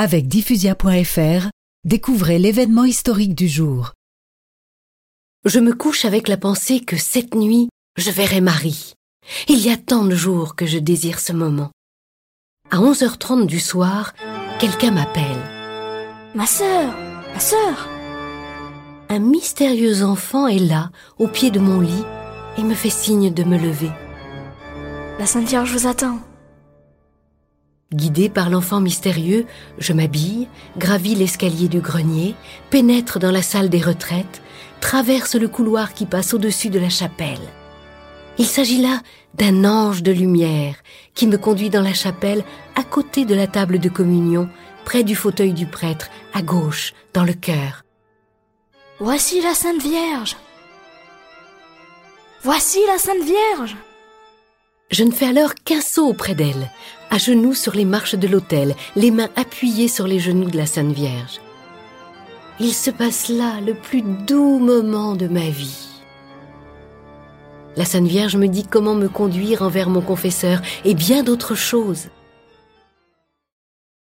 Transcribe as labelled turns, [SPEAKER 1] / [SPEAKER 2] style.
[SPEAKER 1] Avec diffusia.fr, découvrez l'événement historique du jour.
[SPEAKER 2] Je me couche avec la pensée que cette nuit, je verrai Marie. Il y a tant de jours que je désire ce moment. À 11h30 du soir, quelqu'un m'appelle.
[SPEAKER 3] Ma sœur, ma sœur.
[SPEAKER 2] Un mystérieux enfant est là, au pied de mon lit, et me fait signe de me lever.
[SPEAKER 3] La Sainte Vierge vous attend.
[SPEAKER 2] Guidée par l'enfant mystérieux, je m'habille, gravis l'escalier du grenier, pénètre dans la salle des retraites, traverse le couloir qui passe au-dessus de la chapelle. Il s'agit là d'un ange de lumière qui me conduit dans la chapelle à côté de la table de communion, près du fauteuil du prêtre, à gauche, dans le cœur.
[SPEAKER 3] Voici la Sainte Vierge. Voici la Sainte Vierge.
[SPEAKER 2] Je ne fais alors qu'un saut auprès d'elle, à genoux sur les marches de l'autel, les mains appuyées sur les genoux de la Sainte Vierge. Il se passe là le plus doux moment de ma vie. La Sainte Vierge me dit comment me conduire envers mon confesseur et bien d'autres choses.